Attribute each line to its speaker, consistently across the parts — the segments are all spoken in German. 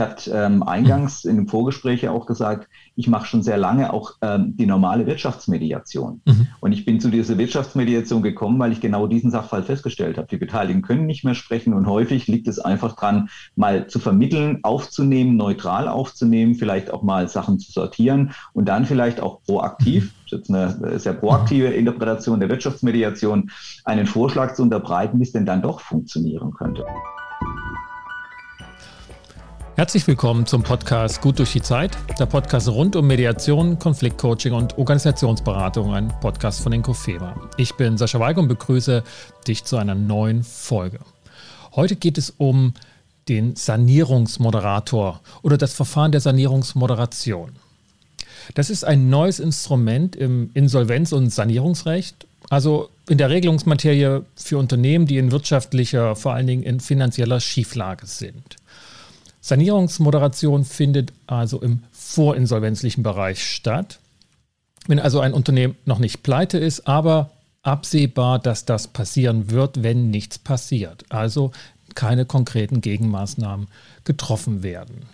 Speaker 1: Ich hatte ähm, eingangs in dem Vorgespräch ja auch gesagt, ich mache schon sehr lange auch ähm, die normale Wirtschaftsmediation. Mhm. Und ich bin zu dieser Wirtschaftsmediation gekommen, weil ich genau diesen Sachfall festgestellt habe. Die Beteiligten können nicht mehr sprechen und häufig liegt es einfach dran, mal zu vermitteln, aufzunehmen, neutral aufzunehmen, vielleicht auch mal Sachen zu sortieren und dann vielleicht auch proaktiv, das ist jetzt eine sehr proaktive Interpretation der Wirtschaftsmediation, einen Vorschlag zu unterbreiten, wie es denn dann doch funktionieren könnte.
Speaker 2: Herzlich willkommen zum Podcast Gut durch die Zeit, der Podcast rund um Mediation, Konfliktcoaching und Organisationsberatung, ein Podcast von Inkofema. Ich bin Sascha Weig und begrüße dich zu einer neuen Folge. Heute geht es um den Sanierungsmoderator oder das Verfahren der Sanierungsmoderation. Das ist ein neues Instrument im Insolvenz- und Sanierungsrecht, also in der Regelungsmaterie für Unternehmen, die in wirtschaftlicher, vor allen Dingen in finanzieller Schieflage sind. Sanierungsmoderation findet also im vorinsolvenzlichen Bereich statt. Wenn also ein Unternehmen noch nicht pleite ist, aber absehbar, dass das passieren wird, wenn nichts passiert. Also keine konkreten Gegenmaßnahmen getroffen werden.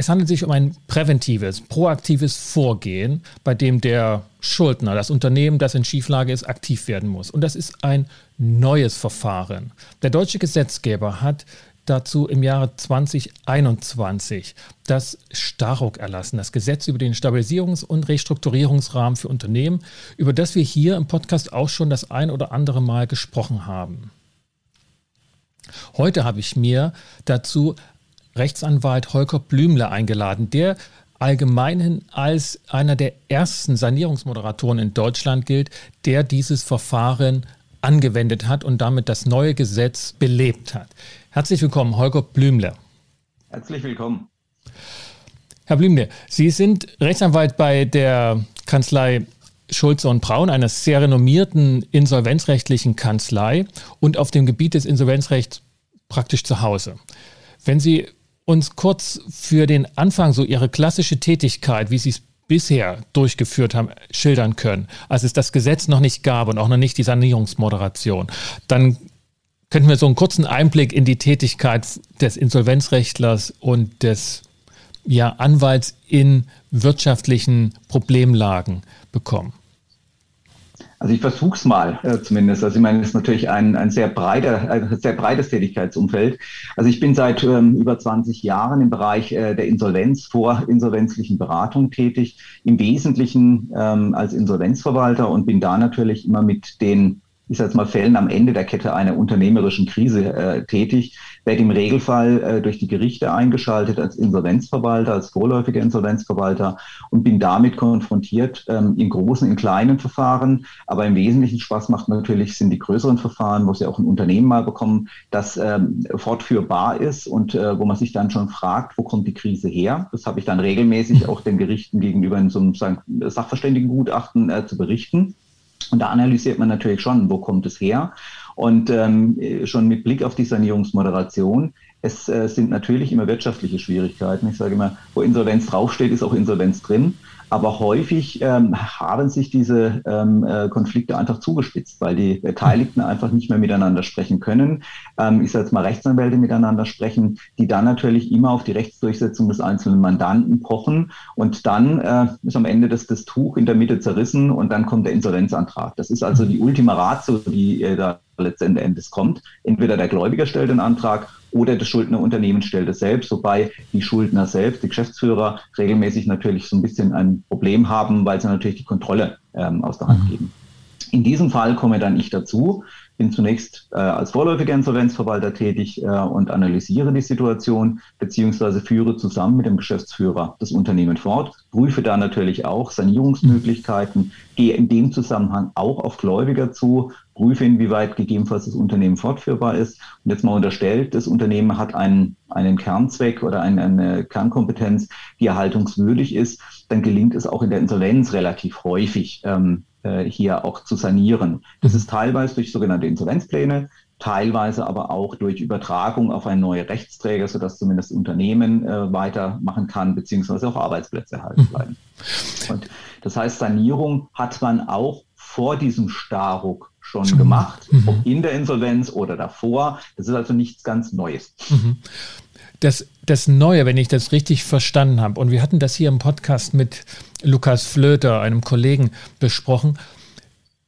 Speaker 2: Es handelt sich um ein präventives, proaktives Vorgehen, bei dem der Schuldner, das Unternehmen, das in Schieflage ist, aktiv werden muss. Und das ist ein neues Verfahren. Der deutsche Gesetzgeber hat dazu im Jahre 2021 das Staruk erlassen, das Gesetz über den Stabilisierungs- und Restrukturierungsrahmen für Unternehmen, über das wir hier im Podcast auch schon das ein oder andere Mal gesprochen haben. Heute habe ich mir dazu Rechtsanwalt Holger Blümle eingeladen, der allgemeinhin als einer der ersten Sanierungsmoderatoren in Deutschland gilt, der dieses Verfahren angewendet hat und damit das neue Gesetz belebt hat. Herzlich willkommen, Holger Blümle.
Speaker 1: Herzlich willkommen.
Speaker 2: Herr Blümle, Sie sind Rechtsanwalt bei der Kanzlei Schulze und Braun, einer sehr renommierten insolvenzrechtlichen Kanzlei und auf dem Gebiet des Insolvenzrechts praktisch zu Hause. Wenn Sie uns kurz für den Anfang so Ihre klassische Tätigkeit, wie Sie es bisher durchgeführt haben, schildern können, als es das Gesetz noch nicht gab und auch noch nicht die Sanierungsmoderation, dann könnten wir so einen kurzen Einblick in die Tätigkeit des Insolvenzrechtlers und des ja, Anwalts in wirtschaftlichen Problemlagen bekommen?
Speaker 1: Also ich versuche es mal äh, zumindest. Also ich meine, es ist natürlich ein, ein sehr breiter, ein sehr breites Tätigkeitsumfeld. Also ich bin seit ähm, über 20 Jahren im Bereich äh, der Insolvenz vor insolvenzlichen Beratung tätig, im Wesentlichen ähm, als Insolvenzverwalter und bin da natürlich immer mit den ich sage jetzt mal, Fällen am Ende der Kette einer unternehmerischen Krise äh, tätig, werde im Regelfall äh, durch die Gerichte eingeschaltet als Insolvenzverwalter, als vorläufiger Insolvenzverwalter und bin damit konfrontiert ähm, in großen, in kleinen Verfahren. Aber im Wesentlichen Spaß macht natürlich sind die größeren Verfahren, wo sie auch ein Unternehmen mal bekommen, das ähm, fortführbar ist und äh, wo man sich dann schon fragt, wo kommt die Krise her? Das habe ich dann regelmäßig auch den Gerichten gegenüber in so einem Sachverständigengutachten äh, zu berichten. Und da analysiert man natürlich schon, wo kommt es her. Und ähm, schon mit Blick auf die Sanierungsmoderation, es äh, sind natürlich immer wirtschaftliche Schwierigkeiten. Ich sage immer, wo Insolvenz draufsteht, ist auch Insolvenz drin. Aber häufig ähm, haben sich diese ähm, äh, Konflikte einfach zugespitzt, weil die Beteiligten einfach nicht mehr miteinander sprechen können. Ähm, ich sage jetzt mal Rechtsanwälte miteinander sprechen, die dann natürlich immer auf die Rechtsdurchsetzung des einzelnen Mandanten pochen. Und dann äh, ist am Ende das, das Tuch in der Mitte zerrissen und dann kommt der Insolvenzantrag. Das ist also die Ultima Ratio, die äh, da letzten Endes kommt. Entweder der Gläubiger stellt den Antrag oder das Schuldnerunternehmen stellt es selbst, wobei die Schuldner selbst, die Geschäftsführer, regelmäßig natürlich so ein bisschen ein Problem haben, weil sie natürlich die Kontrolle ähm, aus der Hand mhm. geben. In diesem Fall komme dann ich dazu, bin zunächst äh, als vorläufiger Insolvenzverwalter tätig äh, und analysiere die Situation beziehungsweise führe zusammen mit dem Geschäftsführer das Unternehmen fort, prüfe da natürlich auch Sanierungsmöglichkeiten, gehe in dem Zusammenhang auch auf Gläubiger zu, prüfe, inwieweit gegebenenfalls das Unternehmen fortführbar ist. Und jetzt mal unterstellt, das Unternehmen hat einen, einen Kernzweck oder eine, eine Kernkompetenz, die erhaltungswürdig ist, dann gelingt es auch in der Insolvenz relativ häufig, ähm, äh, hier auch zu sanieren. Das ist teilweise durch sogenannte Insolvenzpläne, teilweise aber auch durch Übertragung auf einen neuen Rechtsträger, sodass zumindest Unternehmen äh, weitermachen kann, beziehungsweise auch Arbeitsplätze erhalten mhm. bleiben. Und das heißt, Sanierung hat man auch vor diesem Starruck schon, schon. gemacht, mhm. ob in der Insolvenz oder davor. Das ist also nichts ganz Neues. Mhm.
Speaker 2: Das, das Neue, wenn ich das richtig verstanden habe, und wir hatten das hier im Podcast mit Lukas Flöter, einem Kollegen, besprochen.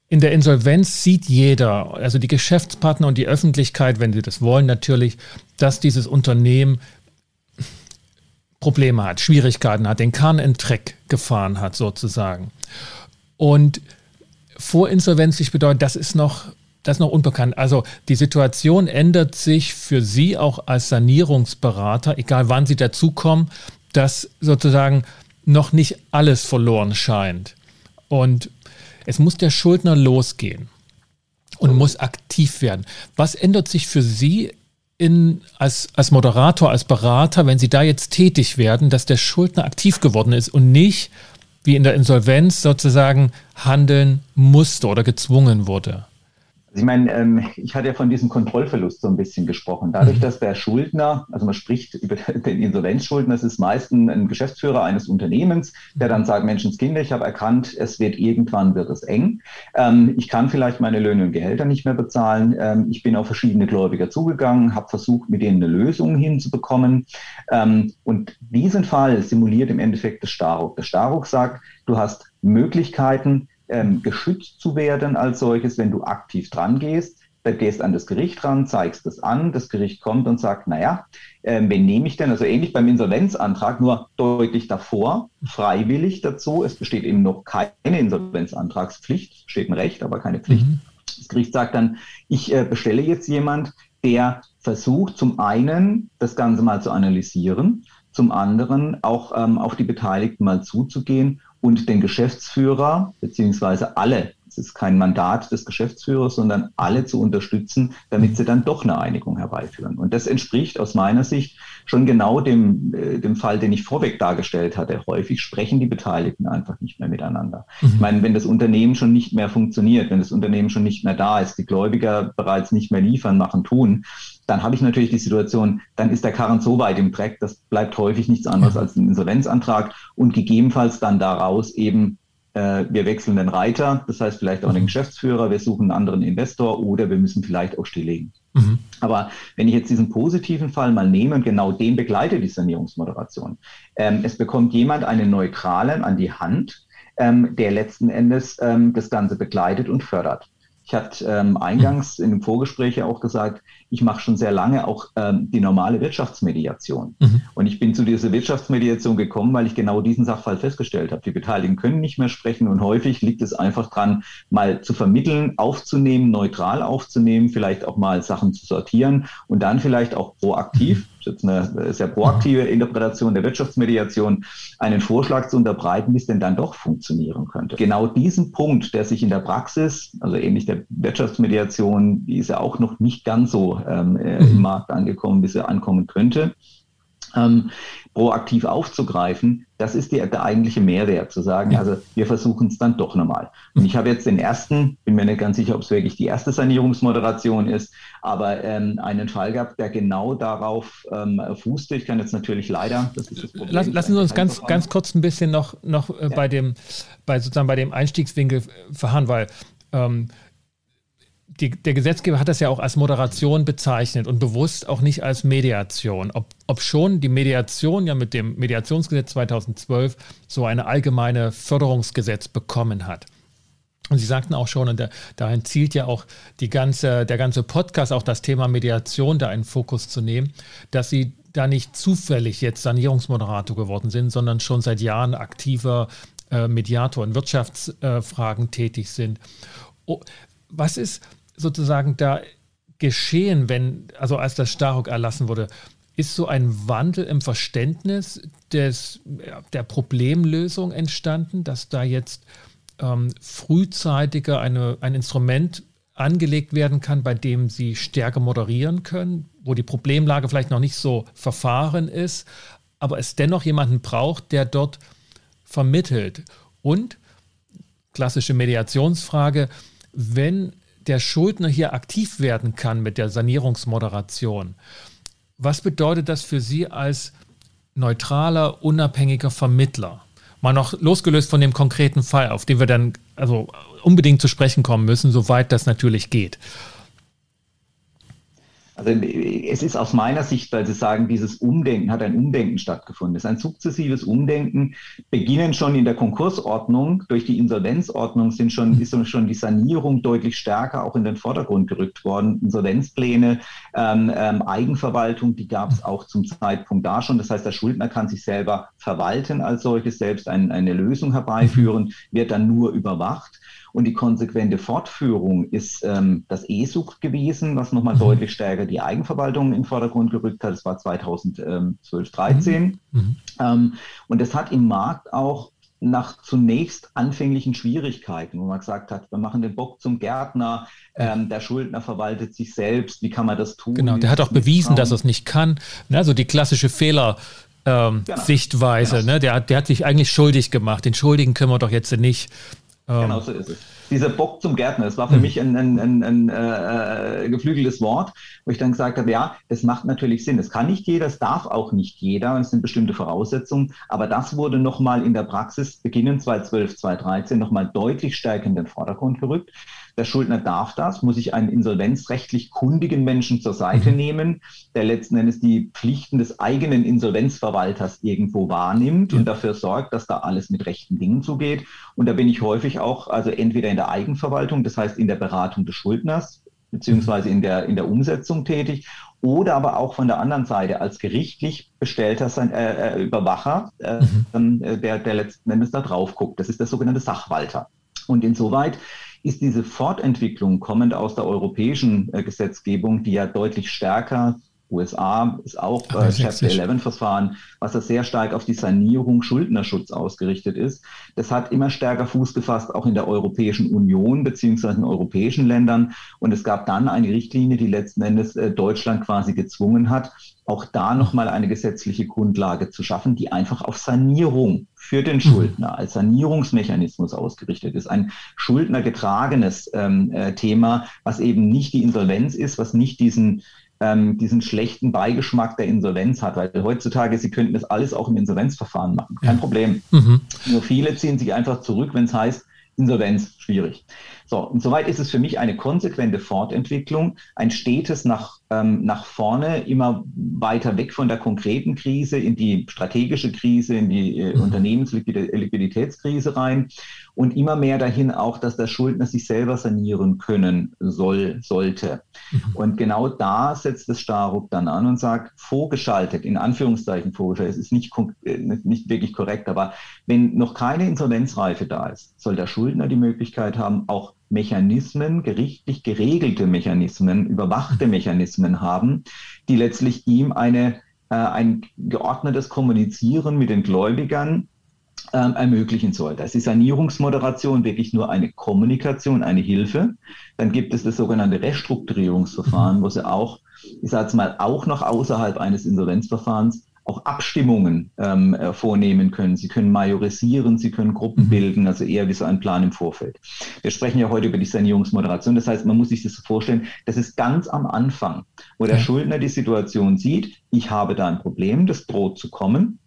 Speaker 2: In der Insolvenz sieht jeder, also die Geschäftspartner und die Öffentlichkeit, wenn sie das wollen, natürlich, dass dieses Unternehmen Probleme hat, Schwierigkeiten hat, den Kahn in Dreck gefahren hat, sozusagen. Und vorinsolvenzlich bedeutet, das ist noch das ist noch unbekannt. Also die Situation ändert sich für Sie auch als Sanierungsberater, egal wann Sie dazukommen, dass sozusagen noch nicht alles verloren scheint. Und es muss der Schuldner losgehen und muss aktiv werden. Was ändert sich für Sie in, als, als Moderator, als Berater, wenn Sie da jetzt tätig werden, dass der Schuldner aktiv geworden ist und nicht wie in der Insolvenz sozusagen handeln musste oder gezwungen wurde?
Speaker 1: Also ich meine, ähm, ich hatte ja von diesem Kontrollverlust so ein bisschen gesprochen. Dadurch, mhm. dass der Schuldner, also man spricht über den Insolvenzschuldner, das ist meistens ein Geschäftsführer eines Unternehmens, der dann sagt, Menschenskinder, ich habe erkannt, es wird irgendwann wird es eng. Ähm, ich kann vielleicht meine Löhne und Gehälter nicht mehr bezahlen. Ähm, ich bin auf verschiedene Gläubiger zugegangen, habe versucht, mit denen eine Lösung hinzubekommen. Und diesen Fall simuliert im Endeffekt das Staruk. Der Staruk sagt, du hast Möglichkeiten, ähm, geschützt zu werden als solches, wenn du aktiv dran gehst. Du gehst an das Gericht ran, zeigst es an, das Gericht kommt und sagt, naja, äh, wen nehme ich denn? Also ähnlich beim Insolvenzantrag, nur deutlich davor, freiwillig dazu. Es besteht eben noch keine Insolvenzantragspflicht, steht ein Recht, aber keine Pflicht. Mhm. Das Gericht sagt dann, ich äh, bestelle jetzt jemand, der versucht, zum einen das Ganze mal zu analysieren, zum anderen auch ähm, auf die Beteiligten mal zuzugehen und den Geschäftsführer beziehungsweise alle, es ist kein Mandat des Geschäftsführers, sondern alle zu unterstützen, damit sie dann doch eine Einigung herbeiführen. Und das entspricht aus meiner Sicht schon genau dem, äh, dem Fall, den ich vorweg dargestellt hatte. Häufig sprechen die Beteiligten einfach nicht mehr miteinander. Mhm. Ich meine, wenn das Unternehmen schon nicht mehr funktioniert, wenn das Unternehmen schon nicht mehr da ist, die Gläubiger bereits nicht mehr liefern, machen, tun, dann habe ich natürlich die Situation, dann ist der Karren so weit im Dreck, das bleibt häufig nichts anderes als ein Insolvenzantrag und gegebenenfalls dann daraus eben, wir wechseln den Reiter, das heißt vielleicht auch den mhm. Geschäftsführer, wir suchen einen anderen Investor oder wir müssen vielleicht auch stilllegen. Mhm. Aber wenn ich jetzt diesen positiven Fall mal nehme und genau den begleite die Sanierungsmoderation, ähm, es bekommt jemand einen Neutralen an die Hand, ähm, der letzten Endes ähm, das Ganze begleitet und fördert. Ich hatte ähm, eingangs in dem Vorgespräch ja auch gesagt, ich mache schon sehr lange auch ähm, die normale Wirtschaftsmediation. Mhm. Und ich bin zu dieser Wirtschaftsmediation gekommen, weil ich genau diesen Sachfall festgestellt habe. Die Beteiligten können nicht mehr sprechen und häufig liegt es einfach dran, mal zu vermitteln, aufzunehmen, neutral aufzunehmen, vielleicht auch mal Sachen zu sortieren und dann vielleicht auch proaktiv mhm ist jetzt eine sehr proaktive Interpretation der Wirtschaftsmediation, einen Vorschlag zu unterbreiten, wie es denn dann doch funktionieren könnte. Genau diesen Punkt, der sich in der Praxis, also ähnlich der Wirtschaftsmediation, die ist ja auch noch nicht ganz so ähm, äh, im mhm. Markt angekommen, wie sie ankommen könnte. Ähm, proaktiv aufzugreifen, das ist die, der eigentliche Mehrwert, zu sagen, also wir versuchen es dann doch nochmal. Und ich habe jetzt den ersten, bin mir nicht ganz sicher, ob es wirklich die erste Sanierungsmoderation ist, aber ähm, einen Fall gehabt, der genau darauf ähm, fußte. Ich kann jetzt natürlich leider, das
Speaker 2: ist das Problem. Lass, lassen Sie uns ganz, ganz kurz ein bisschen noch, noch äh, ja. bei dem, bei sozusagen bei dem Einstiegswinkel verharren, weil ähm, die, der Gesetzgeber hat das ja auch als Moderation bezeichnet und bewusst auch nicht als Mediation. Ob, ob schon die Mediation ja mit dem Mediationsgesetz 2012 so eine allgemeine Förderungsgesetz bekommen hat. Und Sie sagten auch schon, und da, dahin zielt ja auch die ganze, der ganze Podcast, auch das Thema Mediation da in Fokus zu nehmen, dass Sie da nicht zufällig jetzt Sanierungsmoderator geworden sind, sondern schon seit Jahren aktiver äh, Mediator in Wirtschaftsfragen äh, tätig sind. Oh, was ist, sozusagen da geschehen, wenn, also als das Staruk erlassen wurde? Ist so ein Wandel im Verständnis des, der Problemlösung entstanden, dass da jetzt ähm, frühzeitiger eine, ein Instrument angelegt werden kann, bei dem sie stärker moderieren können, wo die Problemlage vielleicht noch nicht so verfahren ist, aber es dennoch jemanden braucht, der dort vermittelt. Und klassische Mediationsfrage, wenn der Schuldner hier aktiv werden kann mit der Sanierungsmoderation. Was bedeutet das für Sie als neutraler, unabhängiger Vermittler? Mal noch losgelöst von dem konkreten Fall, auf den wir dann also unbedingt zu sprechen kommen müssen, soweit das natürlich geht.
Speaker 1: Also es ist aus meiner Sicht, weil Sie sagen, dieses Umdenken hat ein Umdenken stattgefunden. Es ist ein sukzessives Umdenken, beginnen schon in der Konkursordnung, durch die Insolvenzordnung sind schon, ist schon die Sanierung deutlich stärker auch in den Vordergrund gerückt worden. Insolvenzpläne, ähm, ähm, Eigenverwaltung, die gab es auch zum Zeitpunkt da schon. Das heißt, der Schuldner kann sich selber verwalten als solches, selbst ein, eine Lösung herbeiführen, wird dann nur überwacht. Und die konsequente Fortführung ist ähm, das E-Sucht gewesen, was nochmal mhm. deutlich stärker die Eigenverwaltung in den Vordergrund gerückt hat. Das war 2012, 13. Mhm. mhm. Ähm, und das hat im Markt auch nach zunächst anfänglichen Schwierigkeiten, wo man gesagt hat, wir machen den Bock zum Gärtner, ähm, der Schuldner verwaltet sich selbst, wie kann man das tun?
Speaker 2: Genau, der hat auch bewiesen, dass er es nicht kann. Also die klassische Fehler. Ähm, genau. Sichtweise, genau. Ne? Der, der hat sich eigentlich schuldig gemacht. Den Schuldigen können wir doch jetzt nicht
Speaker 1: ähm. Genau so ist es. Dieser Bock zum Gärtner, das war für mhm. mich ein, ein, ein, ein äh, geflügeltes Wort, wo ich dann gesagt habe, ja, es macht natürlich Sinn. Es kann nicht jeder, es darf auch nicht jeder, es sind bestimmte Voraussetzungen, aber das wurde nochmal in der Praxis beginnend 2012, 2013 nochmal deutlich stärker in den Vordergrund gerückt. Der Schuldner darf das, muss sich einen insolvenzrechtlich kundigen Menschen zur Seite mhm. nehmen, der letzten Endes die Pflichten des eigenen Insolvenzverwalters irgendwo wahrnimmt und dafür sorgt, dass da alles mit rechten Dingen zugeht. Und da bin ich häufig auch, also entweder in der Eigenverwaltung, das heißt in der Beratung des Schuldners, beziehungsweise in der, in der Umsetzung tätig oder aber auch von der anderen Seite als gerichtlich bestellter äh, äh, Überwacher, äh, mhm. äh, der, der letzten Endes da drauf guckt. Das ist der sogenannte Sachwalter. Und insoweit ist diese Fortentwicklung kommend aus der europäischen äh, Gesetzgebung, die ja deutlich stärker USA ist auch äh, Chapter 11 Verfahren, was da sehr stark auf die Sanierung, Schuldnerschutz ausgerichtet ist. Das hat immer stärker Fuß gefasst, auch in der Europäischen Union beziehungsweise in europäischen Ländern. Und es gab dann eine Richtlinie, die letzten Endes äh, Deutschland quasi gezwungen hat, auch da nochmal eine gesetzliche Grundlage zu schaffen, die einfach auf Sanierung für den mhm. Schuldner als Sanierungsmechanismus ausgerichtet ist. Ein schuldnergetragenes ähm, äh, Thema, was eben nicht die Insolvenz ist, was nicht diesen ähm, diesen schlechten Beigeschmack der Insolvenz hat. Weil heutzutage, Sie könnten das alles auch im Insolvenzverfahren machen. Kein Problem. Mhm. Nur viele ziehen sich einfach zurück, wenn es heißt, Insolvenz, schwierig. So, und soweit ist es für mich eine konsequente Fortentwicklung, ein stetes nach ähm, nach vorne, immer weiter weg von der konkreten Krise in die strategische Krise, in die äh, mhm. Unternehmensliquiditätskrise rein und immer mehr dahin auch, dass der Schuldner sich selber sanieren können soll, sollte. Mhm. Und genau da setzt das Starup dann an und sagt, vorgeschaltet, in Anführungszeichen vorgeschaltet, es ist nicht, äh, nicht wirklich korrekt, aber wenn noch keine Insolvenzreife da ist, soll der Schuldner die Möglichkeit haben, auch Mechanismen, gerichtlich geregelte Mechanismen, überwachte mhm. Mechanismen haben, die letztlich ihm eine, äh, ein geordnetes Kommunizieren mit den Gläubigern ähm, ermöglichen soll. Da ist die Sanierungsmoderation wirklich nur eine Kommunikation, eine Hilfe. Dann gibt es das sogenannte Restrukturierungsverfahren, mhm. wo sie auch, ich sage es mal, auch noch außerhalb eines Insolvenzverfahrens auch Abstimmungen ähm, äh, vornehmen können. Sie können majorisieren, Sie können Gruppen mhm. bilden, also eher wie so ein Plan im Vorfeld. Wir sprechen ja heute über die Sanierungsmoderation. Das heißt, man muss sich das so vorstellen, das ist ganz am Anfang, wo der Schuldner die Situation sieht, ich habe da ein Problem, das droht zu kommen.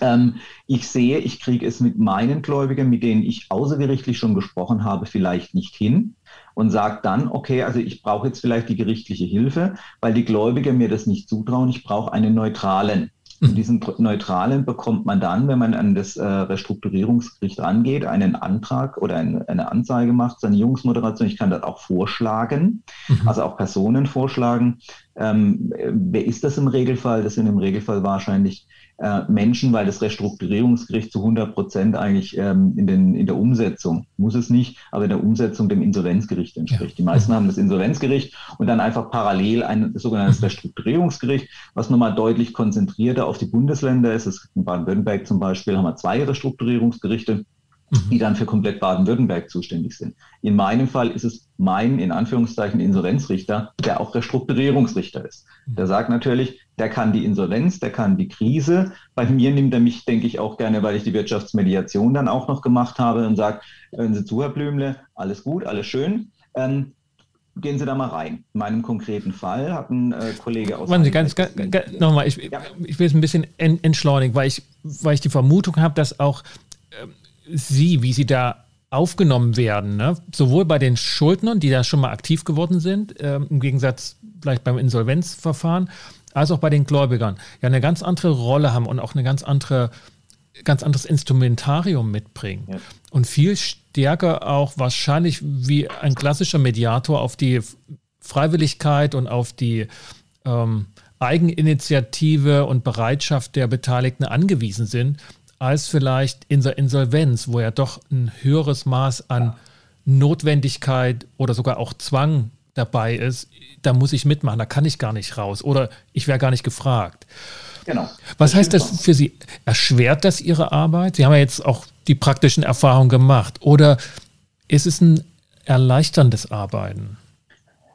Speaker 1: Ähm, ich sehe, ich kriege es mit meinen Gläubigern, mit denen ich außergerichtlich schon gesprochen habe, vielleicht nicht hin und sage dann, okay, also ich brauche jetzt vielleicht die gerichtliche Hilfe, weil die Gläubiger mir das nicht zutrauen. Ich brauche einen neutralen. Und diesen neutralen bekommt man dann, wenn man an das äh, Restrukturierungsgericht rangeht, einen Antrag oder ein, eine Anzeige macht, Sanierungsmoderation. Ich kann das auch vorschlagen, mhm. also auch Personen vorschlagen. Ähm, wer ist das im Regelfall? Das sind im Regelfall wahrscheinlich äh, Menschen, weil das Restrukturierungsgericht zu 100 Prozent eigentlich ähm, in, den, in der Umsetzung, muss es nicht, aber in der Umsetzung dem Insolvenzgericht entspricht. Ja. Die meisten haben das Insolvenzgericht und dann einfach parallel ein sogenanntes Restrukturierungsgericht, was nochmal deutlich konzentrierter auf die Bundesländer ist. Es in Baden-Württemberg zum Beispiel haben wir zwei Restrukturierungsgerichte mhm. die dann für komplett Baden-Württemberg zuständig sind. In meinem Fall ist es mein, in Anführungszeichen, Insolvenzrichter, der auch Restrukturierungsrichter ist. Mhm. Der sagt natürlich, der kann die Insolvenz, der kann die Krise. Bei mir nimmt er mich, denke ich, auch gerne, weil ich die Wirtschaftsmediation dann auch noch gemacht habe und sagt, hören Sie zu, Herr Blümle, alles gut, alles schön. Ähm, gehen Sie da mal rein. In meinem konkreten Fall hat ein äh, Kollege aus.
Speaker 2: Warten Sie, ganz, ganz, ganz nochmal, ich, ja. ich will es ein bisschen entschleunigen, weil ich, weil ich die Vermutung habe, dass auch ähm, Sie, wie Sie da aufgenommen werden, ne? sowohl bei den Schuldnern, die da schon mal aktiv geworden sind, äh, im Gegensatz vielleicht beim Insolvenzverfahren, als auch bei den Gläubigern ja eine ganz andere Rolle haben und auch eine ganz andere ganz anderes Instrumentarium mitbringen ja. und viel stärker auch wahrscheinlich wie ein klassischer Mediator auf die Freiwilligkeit und auf die ähm, Eigeninitiative und Bereitschaft der Beteiligten angewiesen sind, als vielleicht in der Insolvenz, wo ja doch ein höheres Maß an ja. Notwendigkeit oder sogar auch Zwang dabei ist. Da muss ich mitmachen, da kann ich gar nicht raus oder ich wäre gar nicht gefragt. Genau. Was das heißt das für Sie? Erschwert das Ihre Arbeit? Sie haben ja jetzt auch die praktischen Erfahrungen gemacht. Oder ist es ein erleichterndes Arbeiten?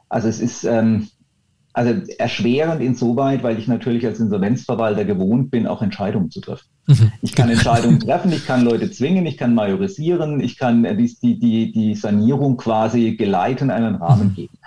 Speaker 1: Also es ist ähm, also erschwerend insoweit, weil ich natürlich als Insolvenzverwalter gewohnt bin, auch Entscheidungen zu treffen. Mhm. Ich kann Entscheidungen treffen, ich kann Leute zwingen, ich kann majorisieren, ich kann die, die, die Sanierung quasi geleiten, einen Rahmen mhm. geben.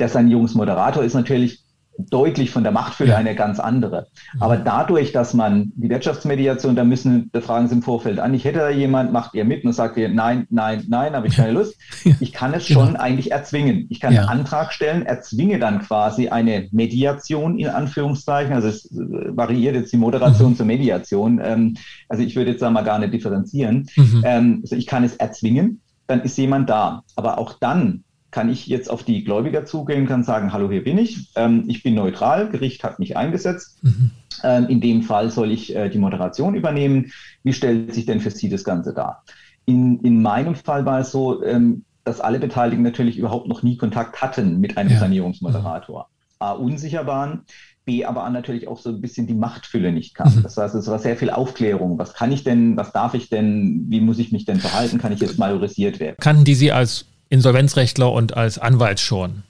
Speaker 1: Der Sanierungsmoderator ist natürlich deutlich von der Machtfülle ja. eine ganz andere. Mhm. Aber dadurch, dass man die Wirtschaftsmediation, da müssen, da fragen Sie im Vorfeld an, ich hätte da jemand, macht ihr mit und sagt ihr, nein, nein, nein, habe ich keine Lust. Ich kann es genau. schon eigentlich erzwingen. Ich kann ja. einen Antrag stellen, erzwinge dann quasi eine Mediation in Anführungszeichen. Also es äh, variiert jetzt die Moderation mhm. zur Mediation. Ähm, also ich würde jetzt da mal gar nicht differenzieren. Mhm. Ähm, also ich kann es erzwingen, dann ist jemand da. Aber auch dann kann ich jetzt auf die Gläubiger zugehen, kann sagen, hallo, hier bin ich, ähm, ich bin neutral, Gericht hat mich eingesetzt. Mhm. Ähm, in dem Fall soll ich äh, die Moderation übernehmen. Wie stellt sich denn für Sie das Ganze dar? In, in meinem Fall war es so, ähm, dass alle Beteiligten natürlich überhaupt noch nie Kontakt hatten mit einem ja. Sanierungsmoderator. A, unsicher waren, B, aber natürlich auch so ein bisschen die Machtfülle nicht kam. Mhm. Das heißt, es war sehr viel Aufklärung. Was kann ich denn, was darf ich denn, wie muss ich mich denn verhalten? Kann ich jetzt majorisiert werden?
Speaker 2: Kannten die Sie als Insolvenzrechtler und als Anwalt schon?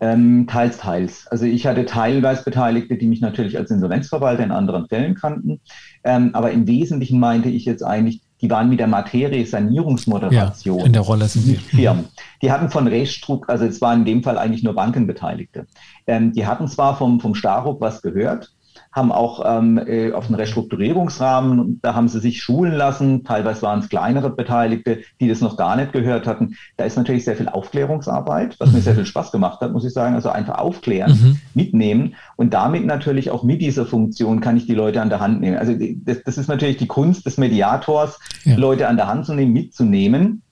Speaker 1: Ähm, teils, teils. Also ich hatte teilweise Beteiligte, die mich natürlich als Insolvenzverwalter in anderen Fällen kannten. Ähm, aber im Wesentlichen meinte ich jetzt eigentlich, die waren mit der Materie Sanierungsmoderation. Ja,
Speaker 2: in der Rolle sind sie.
Speaker 1: Firmen. Die hatten von Rechtsstruck, also es waren in dem Fall eigentlich nur Bankenbeteiligte. Ähm, die hatten zwar vom, vom Staruck was gehört, haben auch ähm, äh, auf den Restrukturierungsrahmen, da haben sie sich schulen lassen, teilweise waren es kleinere Beteiligte, die das noch gar nicht gehört hatten. Da ist natürlich sehr viel Aufklärungsarbeit, was mir sehr viel Spaß gemacht hat, muss ich sagen. Also einfach aufklären, mhm. mitnehmen und damit natürlich auch mit dieser Funktion kann ich die Leute an der Hand nehmen. Also das, das ist natürlich die Kunst des Mediators, ja. Leute an der Hand zu nehmen, mitzunehmen.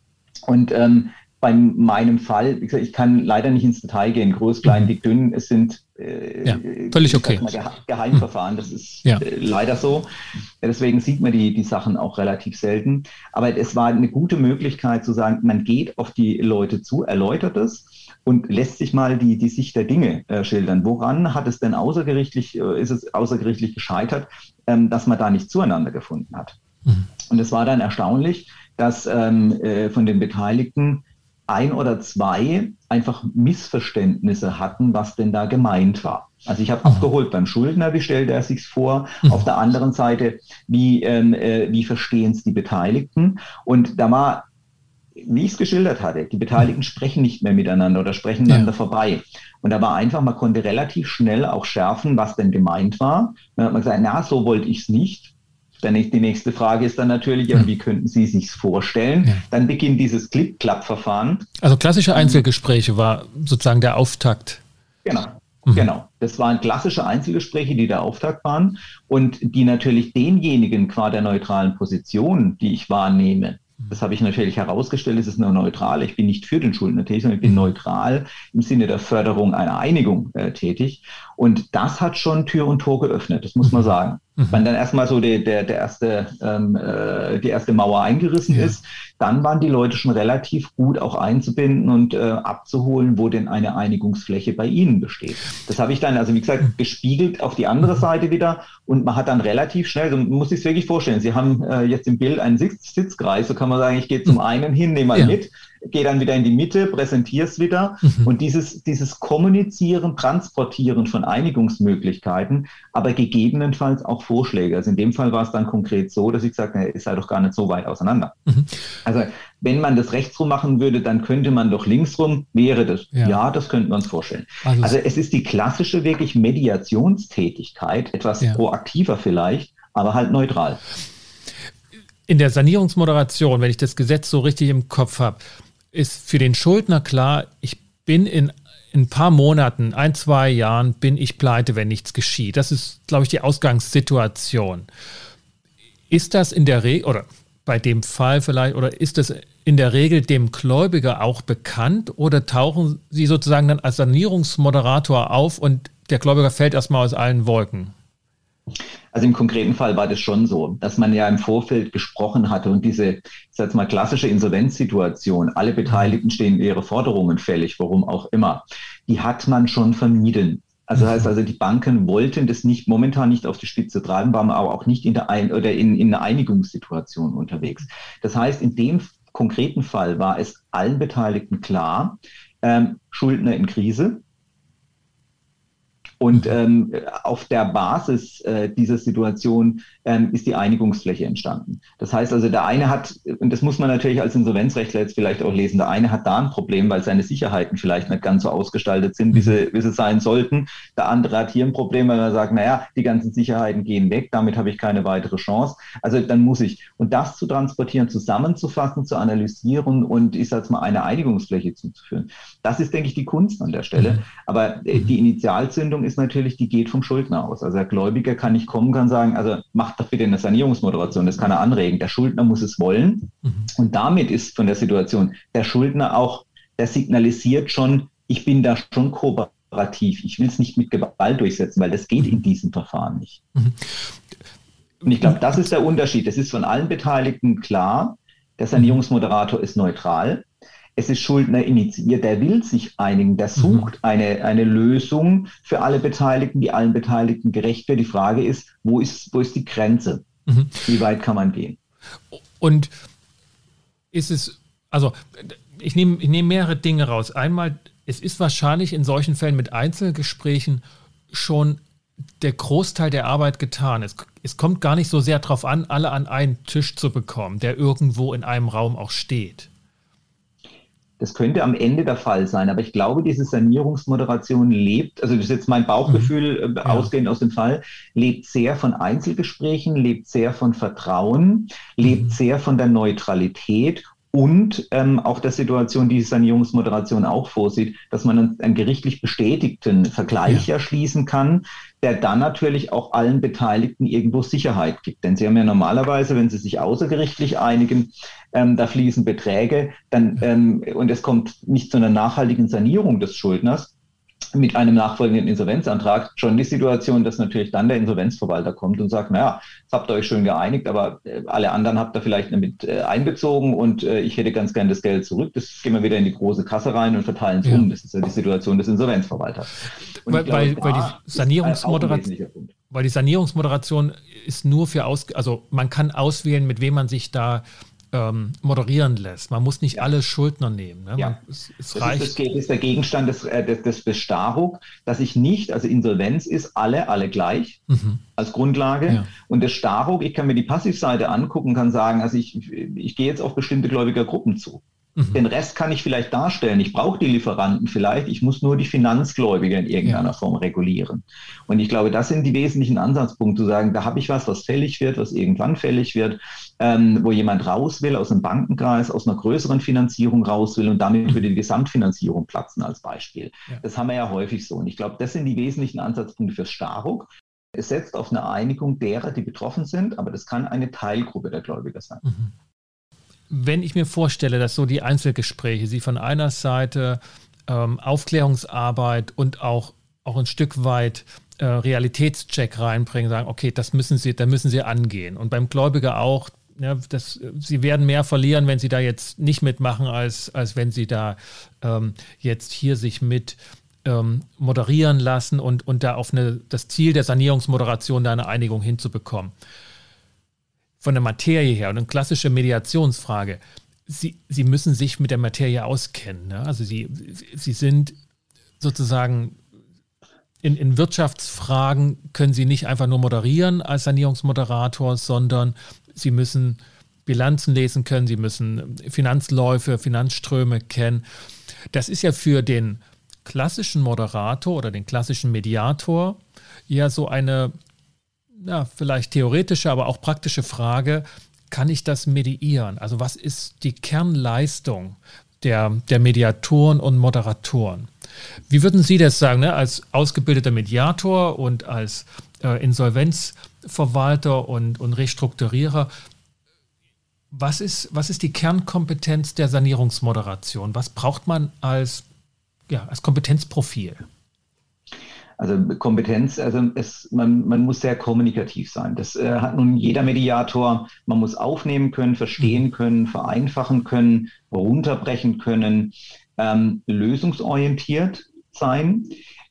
Speaker 1: Und ähm, bei meinem Fall, wie gesagt, ich kann leider nicht ins Detail gehen, groß, klein, mhm. dick, dünn, es sind
Speaker 2: ja, völlig okay.
Speaker 1: Ge Geheimverfahren, das ist ja. äh, leider so. Deswegen sieht man die, die Sachen auch relativ selten. Aber es war eine gute Möglichkeit zu sagen, man geht auf die Leute zu, erläutert es und lässt sich mal die, die Sicht der Dinge äh, schildern. Woran hat es denn außergerichtlich, äh, ist es außergerichtlich gescheitert, ähm, dass man da nicht zueinander gefunden hat? Mhm. Und es war dann erstaunlich, dass ähm, äh, von den Beteiligten ein oder zwei einfach Missverständnisse hatten, was denn da gemeint war. Also ich habe abgeholt beim Schuldner, wie stellt er sich vor? Mhm. Auf der anderen Seite, wie, ähm, äh, wie verstehen es die Beteiligten? Und da war, wie ich es geschildert hatte, die Beteiligten mhm. sprechen nicht mehr miteinander oder sprechen ja. einander vorbei. Und da war einfach, man konnte relativ schnell auch schärfen, was denn gemeint war. Dann hat man gesagt, na, so wollte ich es nicht. Dann ist die nächste Frage ist dann natürlich, ja, wie könnten Sie sich vorstellen? Ja. Dann beginnt dieses Clip-Clap-Verfahren.
Speaker 2: Also klassische Einzelgespräche war sozusagen der Auftakt.
Speaker 1: Genau. Mhm. Genau. Das waren klassische Einzelgespräche, die der Auftakt waren und die natürlich denjenigen qua der neutralen Position, die ich wahrnehme, das habe ich natürlich herausgestellt, es ist nur neutral. Ich bin nicht für den Schuldner tätig, sondern ich bin mhm. neutral im Sinne der Förderung einer Einigung äh, tätig. Und das hat schon Tür und Tor geöffnet, das muss man mhm. sagen. Mhm. Wenn dann erstmal so die, der, der erste, ähm, äh, die erste Mauer eingerissen ja. ist, dann waren die Leute schon relativ gut auch einzubinden und äh, abzuholen, wo denn eine Einigungsfläche bei ihnen besteht. Das habe ich dann, also wie gesagt, mhm. gespiegelt auf die andere mhm. Seite wieder und man hat dann relativ schnell, so muss ich es wirklich vorstellen, Sie haben äh, jetzt im Bild einen Sitz, Sitzkreis, so kann man sagen, ich gehe zum einen hin, nehme mal ja. mit, gehe dann wieder in die Mitte, präsentiere es wieder. Mhm. Und dieses, dieses Kommunizieren, Transportieren von Einigungsmöglichkeiten, aber gegebenenfalls auch Vorschläge. Also in dem Fall war es dann konkret so, dass ich gesagt habe, es sei doch gar nicht so weit auseinander. Mhm. Also wenn man das rechtsrum machen würde, dann könnte man doch linksrum, wäre das. Ja, ja das könnten wir uns vorstellen. Also, also, es ist die klassische wirklich Mediationstätigkeit, etwas ja. proaktiver vielleicht, aber halt neutral.
Speaker 2: In der Sanierungsmoderation, wenn ich das Gesetz so richtig im Kopf habe, ist für den Schuldner klar, ich bin in in ein paar Monaten, ein, zwei Jahren bin ich pleite, wenn nichts geschieht. Das ist, glaube ich, die Ausgangssituation. Ist das in der Regel, oder bei dem Fall vielleicht, oder ist das in der Regel dem Gläubiger auch bekannt oder tauchen Sie sozusagen dann als Sanierungsmoderator auf und der Gläubiger fällt erstmal aus allen Wolken?
Speaker 1: Also im konkreten Fall war das schon so, dass man ja im Vorfeld gesprochen hatte und diese, ich sag mal, klassische Insolvenzsituation, alle Beteiligten stehen ihre Forderungen fällig, warum auch immer, die hat man schon vermieden. Also das heißt also, die Banken wollten das nicht momentan nicht auf die Spitze treiben, waren aber auch nicht in der Ein oder in, in einer Einigungssituation unterwegs. Das heißt, in dem konkreten Fall war es allen Beteiligten klar, ähm, Schuldner in Krise, und ähm, auf der Basis äh, dieser Situation ähm, ist die Einigungsfläche entstanden. Das heißt also, der eine hat, und das muss man natürlich als Insolvenzrechtler jetzt vielleicht auch lesen, der eine hat da ein Problem, weil seine Sicherheiten vielleicht nicht ganz so ausgestaltet sind, wie sie, wie sie sein sollten. Der andere hat hier ein Problem, weil er sagt, naja, die ganzen Sicherheiten gehen weg, damit habe ich keine weitere Chance. Also dann muss ich. Und das zu transportieren, zusammenzufassen, zu analysieren und ich sage mal eine Einigungsfläche zuzuführen, das ist, denke ich, die Kunst an der Stelle. Mhm. Aber äh, die Initialzündung ist natürlich, die geht vom Schuldner aus. Also der Gläubiger kann nicht kommen, kann sagen, also macht doch bitte eine Sanierungsmoderation, das kann er anregen. Der Schuldner muss es wollen. Mhm. Und damit ist von der Situation der Schuldner auch, der signalisiert schon, ich bin da schon kooperativ. Ich will es nicht mit Gewalt durchsetzen, weil das geht mhm. in diesem Verfahren nicht. Mhm. Und ich glaube, das ist der Unterschied. Das ist von allen Beteiligten klar. Der Sanierungsmoderator ist neutral es ist Schuldner initiiert, der will sich einigen, der mhm. sucht mhm. eine, eine Lösung für alle Beteiligten, die allen Beteiligten gerecht wird. Die Frage ist, wo ist, wo ist die Grenze? Mhm. Wie weit kann man gehen?
Speaker 2: Und ist es, also ich nehme ich nehm mehrere Dinge raus. Einmal, es ist wahrscheinlich in solchen Fällen mit Einzelgesprächen schon der Großteil der Arbeit getan. Es, es kommt gar nicht so sehr darauf an, alle an einen Tisch zu bekommen, der irgendwo in einem Raum auch steht.
Speaker 1: Das könnte am Ende der Fall sein, aber ich glaube, diese Sanierungsmoderation lebt, also das ist jetzt mein Bauchgefühl, mhm. äh, ja. ausgehend aus dem Fall, lebt sehr von Einzelgesprächen, lebt sehr von Vertrauen, lebt mhm. sehr von der Neutralität und ähm, auch der Situation, die die Sanierungsmoderation auch vorsieht, dass man einen, einen gerichtlich bestätigten Vergleich ja. erschließen kann, der dann natürlich auch allen Beteiligten irgendwo Sicherheit gibt. Denn sie haben ja normalerweise, wenn sie sich außergerichtlich einigen, ähm, da fließen Beträge, dann ähm, und es kommt nicht zu einer nachhaltigen Sanierung des Schuldners, mit einem nachfolgenden Insolvenzantrag schon die Situation, dass natürlich dann der Insolvenzverwalter kommt und sagt, naja, jetzt habt ihr euch schön geeinigt, aber äh, alle anderen habt ihr vielleicht mit äh, einbezogen und äh, ich hätte ganz gern das Geld zurück. Das gehen wir wieder in die große Kasse rein und verteilen es ja. um. Das ist ja die Situation des Insolvenzverwalters.
Speaker 2: Weil, glaube, weil, weil, die Sanierungsmoderation, weil die Sanierungsmoderation ist nur für aus, also man kann auswählen, mit wem man sich da ähm, moderieren lässt. Man muss nicht ja. alle Schuldner nehmen. Ne?
Speaker 1: Ja. Man, es, es das, reicht. Ist, das ist der Gegenstand des, äh, des, des Bestarrung, dass ich nicht, also Insolvenz ist alle, alle gleich mhm. als Grundlage. Ja. Und das Staruk, ich kann mir die Passivseite angucken, kann sagen, also ich, ich gehe jetzt auf bestimmte Gläubigergruppen zu. Mhm. Den Rest kann ich vielleicht darstellen. Ich brauche die Lieferanten vielleicht. Ich muss nur die Finanzgläubiger in irgendeiner ja. Form regulieren. Und ich glaube, das sind die wesentlichen Ansatzpunkte, zu sagen, da habe ich was, was fällig wird, was irgendwann fällig wird, ähm, wo jemand raus will aus einem Bankenkreis, aus einer größeren Finanzierung raus will und damit würde die Gesamtfinanzierung platzen als Beispiel. Ja. Das haben wir ja häufig so. Und ich glaube, das sind die wesentlichen Ansatzpunkte fürs Staruk. Es setzt auf eine Einigung derer, die betroffen sind, aber das kann eine Teilgruppe der Gläubiger sein. Mhm
Speaker 2: wenn ich mir vorstelle, dass so die Einzelgespräche, Sie von einer Seite ähm, Aufklärungsarbeit und auch, auch ein Stück weit äh, Realitätscheck reinbringen, sagen, okay, das müssen Sie, da müssen Sie angehen. Und beim Gläubiger auch, ja, das, Sie werden mehr verlieren, wenn Sie da jetzt nicht mitmachen, als, als wenn Sie da ähm, jetzt hier sich mit ähm, moderieren lassen und, und da auf eine, das Ziel der Sanierungsmoderation da eine Einigung hinzubekommen von der Materie her und eine klassische Mediationsfrage. Sie, Sie müssen sich mit der Materie auskennen. Ne? Also Sie, Sie sind sozusagen in, in Wirtschaftsfragen können Sie nicht einfach nur moderieren als Sanierungsmoderator, sondern Sie müssen Bilanzen lesen können, Sie müssen Finanzläufe, Finanzströme kennen. Das ist ja für den klassischen Moderator oder den klassischen Mediator ja so eine ja, vielleicht theoretische, aber auch praktische Frage, kann ich das mediieren? Also was ist die Kernleistung der, der Mediatoren und Moderatoren. Wie würden Sie das sagen, ne? als ausgebildeter Mediator und als äh, Insolvenzverwalter und, und Restrukturierer? Was ist, was ist die Kernkompetenz der Sanierungsmoderation? Was braucht man als, ja, als Kompetenzprofil?
Speaker 1: Also Kompetenz, also es, man, man muss sehr kommunikativ sein. Das äh, hat nun jeder Mediator. Man muss aufnehmen können, verstehen mhm. können, vereinfachen können, runterbrechen können, ähm, lösungsorientiert sein.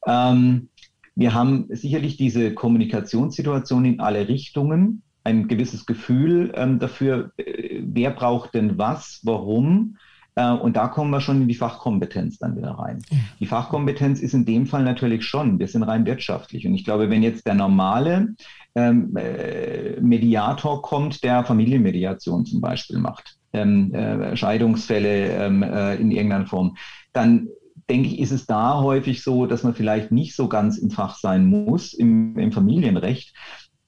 Speaker 1: Ähm, wir haben sicherlich diese Kommunikationssituation in alle Richtungen, ein gewisses Gefühl ähm, dafür, äh, wer braucht denn was, warum äh, und da kommen wir schon in die Fachkompetenz dann wieder rein. Die Fachkompetenz ist in dem Fall natürlich schon, wir sind rein wirtschaftlich. Und ich glaube, wenn jetzt der normale ähm, äh, Mediator kommt, der Familienmediation zum Beispiel macht, ähm, äh, Scheidungsfälle ähm, äh, in irgendeiner Form, dann denke ich, ist es da häufig so, dass man vielleicht nicht so ganz im Fach sein muss im, im Familienrecht,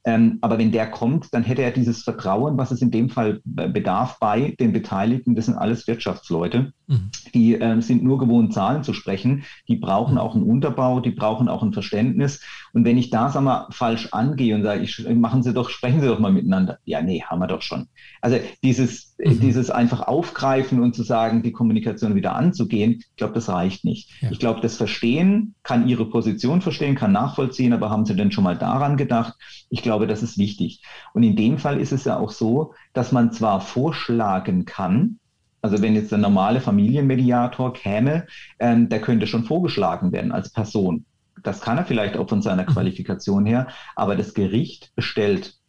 Speaker 1: ähm, aber wenn der kommt, dann hätte er dieses Vertrauen, was es in dem Fall bedarf bei den Beteiligten. Das sind alles Wirtschaftsleute. Mhm. Die äh, sind nur gewohnt, Zahlen zu sprechen. Die brauchen mhm. auch einen Unterbau, die brauchen auch ein Verständnis. Und wenn ich da, sag mal, falsch angehe und sage, ich, machen Sie doch, sprechen Sie doch mal miteinander. Ja, nee, haben wir doch schon. Also dieses, mhm. dieses einfach aufgreifen und zu sagen, die Kommunikation wieder anzugehen, ich glaube, das reicht nicht. Ja. Ich glaube, das Verstehen kann Ihre Position verstehen, kann nachvollziehen, aber haben Sie denn schon mal daran gedacht? Ich glaube, das ist wichtig. Und in dem Fall ist es ja auch so, dass man zwar vorschlagen kann, also wenn jetzt der normale Familienmediator käme, ähm, der könnte schon vorgeschlagen werden als Person. Das kann er vielleicht auch von seiner mhm. Qualifikation her, aber das Gericht bestellt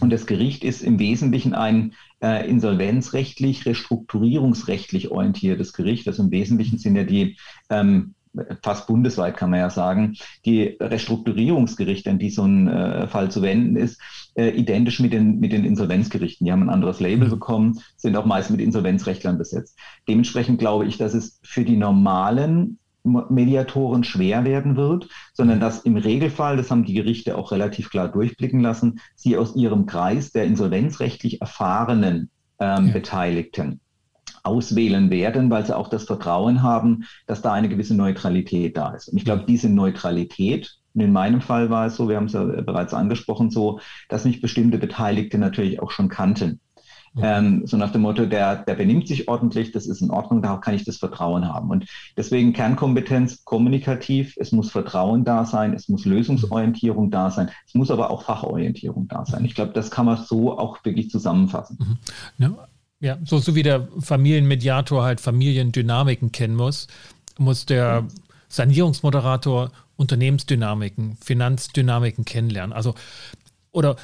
Speaker 1: und das Gericht ist im Wesentlichen ein äh, insolvenzrechtlich, restrukturierungsrechtlich orientiertes Gericht. Also im Wesentlichen sind ja die ähm, fast bundesweit kann man ja sagen, die Restrukturierungsgerichte, an die so ein äh, Fall zu wenden ist, äh, identisch mit den, mit den Insolvenzgerichten. Die haben ein anderes Label mhm. bekommen, sind auch meist mit Insolvenzrechtlern besetzt. Dementsprechend glaube ich, dass es für die normalen Mediatoren schwer werden wird, sondern dass im Regelfall, das haben die Gerichte auch relativ klar durchblicken lassen, sie aus ihrem Kreis der insolvenzrechtlich erfahrenen ähm, ja. Beteiligten auswählen werden, weil sie auch das Vertrauen haben, dass da eine gewisse Neutralität da ist. Und ich glaube, diese Neutralität, in meinem Fall war es so, wir haben es ja bereits angesprochen, so, dass mich bestimmte Beteiligte natürlich auch schon kannten. Ähm, so nach dem Motto, der, der benimmt sich ordentlich, das ist in Ordnung, darauf kann ich das Vertrauen haben. Und deswegen Kernkompetenz kommunikativ, es muss Vertrauen da sein, es muss Lösungsorientierung da sein, es muss aber auch Fachorientierung da sein. Ich glaube, das kann man so auch wirklich zusammenfassen. Mhm.
Speaker 2: Ja, ja so, so wie der Familienmediator halt Familiendynamiken kennen muss, muss der Sanierungsmoderator Unternehmensdynamiken, Finanzdynamiken kennenlernen. Also oder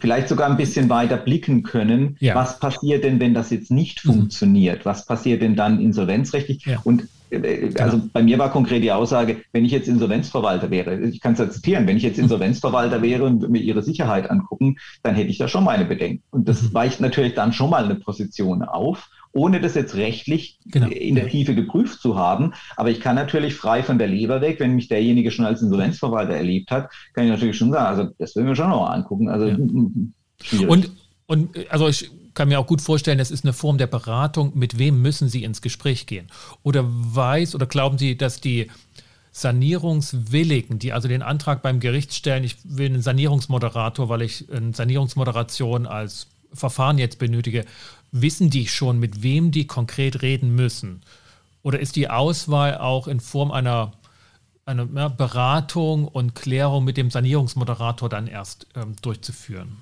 Speaker 1: vielleicht sogar ein bisschen weiter blicken können. Ja. Was passiert denn, wenn das jetzt nicht mhm. funktioniert? Was passiert denn dann insolvenzrechtlich? Ja. Und äh, also genau. bei mir war konkret die Aussage, wenn ich jetzt Insolvenzverwalter wäre, ich kann es zitieren, wenn ich jetzt Insolvenzverwalter wäre und mir ihre Sicherheit angucken, dann hätte ich da schon meine Bedenken. Und das mhm. weicht natürlich dann schon mal eine Position auf ohne das jetzt rechtlich genau. in der Tiefe geprüft zu haben. Aber ich kann natürlich frei von der Leber weg, wenn mich derjenige schon als Insolvenzverwalter erlebt hat, kann ich natürlich schon sagen, also das will wir schon noch angucken. Also ja.
Speaker 2: schwierig. Und, und also ich kann mir auch gut vorstellen, das ist eine Form der Beratung. Mit wem müssen Sie ins Gespräch gehen? Oder weiß oder glauben Sie, dass die Sanierungswilligen, die also den Antrag beim Gericht stellen, ich will einen Sanierungsmoderator, weil ich eine Sanierungsmoderation als Verfahren jetzt benötige, wissen die schon, mit wem die konkret reden müssen? Oder ist die Auswahl auch in Form einer, einer Beratung und Klärung mit dem Sanierungsmoderator dann erst ähm, durchzuführen?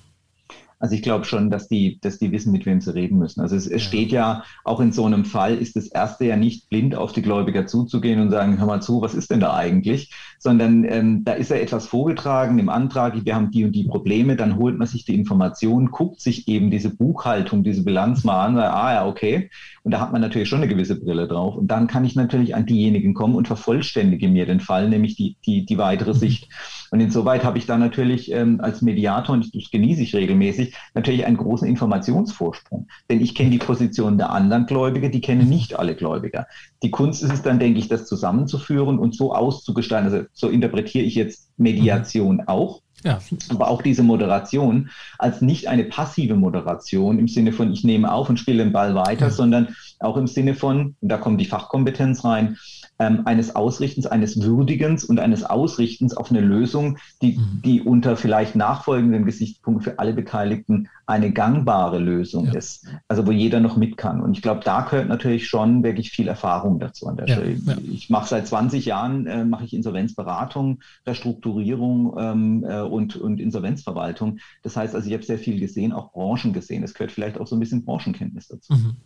Speaker 1: Also ich glaube schon, dass die, dass die wissen, mit wem sie reden müssen. Also es, es steht ja auch in so einem Fall, ist das erste ja nicht blind auf die Gläubiger zuzugehen und sagen, hör mal zu, was ist denn da eigentlich? Sondern ähm, da ist ja etwas vorgetragen im Antrag, wir haben die und die Probleme, dann holt man sich die Informationen, guckt sich eben diese Buchhaltung, diese Bilanz mal an, sagt, ah ja, okay. Und da hat man natürlich schon eine gewisse Brille drauf. Und dann kann ich natürlich an diejenigen kommen und vervollständige mir den Fall, nämlich die, die, die weitere Sicht. Und insoweit habe ich da natürlich ähm, als Mediator, und das genieße ich regelmäßig, natürlich einen großen Informationsvorsprung. Denn ich kenne die Position der anderen Gläubiger, die kennen nicht alle Gläubiger. Die Kunst ist es dann, denke ich, das zusammenzuführen und so auszugestalten. Also so interpretiere ich jetzt Mediation mhm. auch. Ja. Aber auch diese Moderation als nicht eine passive Moderation im Sinne von, ich nehme auf und spiele den Ball weiter, ja. sondern auch im Sinne von, und da kommt die Fachkompetenz rein, ähm, eines Ausrichtens, eines Würdigens und eines Ausrichtens auf eine Lösung, die, mhm. die unter vielleicht nachfolgenden Gesichtspunkten für alle Beteiligten eine gangbare Lösung ja. ist. Also wo jeder noch mit kann. Und ich glaube, da gehört natürlich schon wirklich viel Erfahrung dazu an der ja, Stelle. Ja. Ich mache seit 20 Jahren, äh, mache ich Insolvenzberatung, Restrukturierung ähm, äh, und, und Insolvenzverwaltung. Das heißt also, ich habe sehr viel gesehen, auch Branchen gesehen. Es gehört vielleicht auch so ein bisschen Branchenkenntnis dazu. Mhm.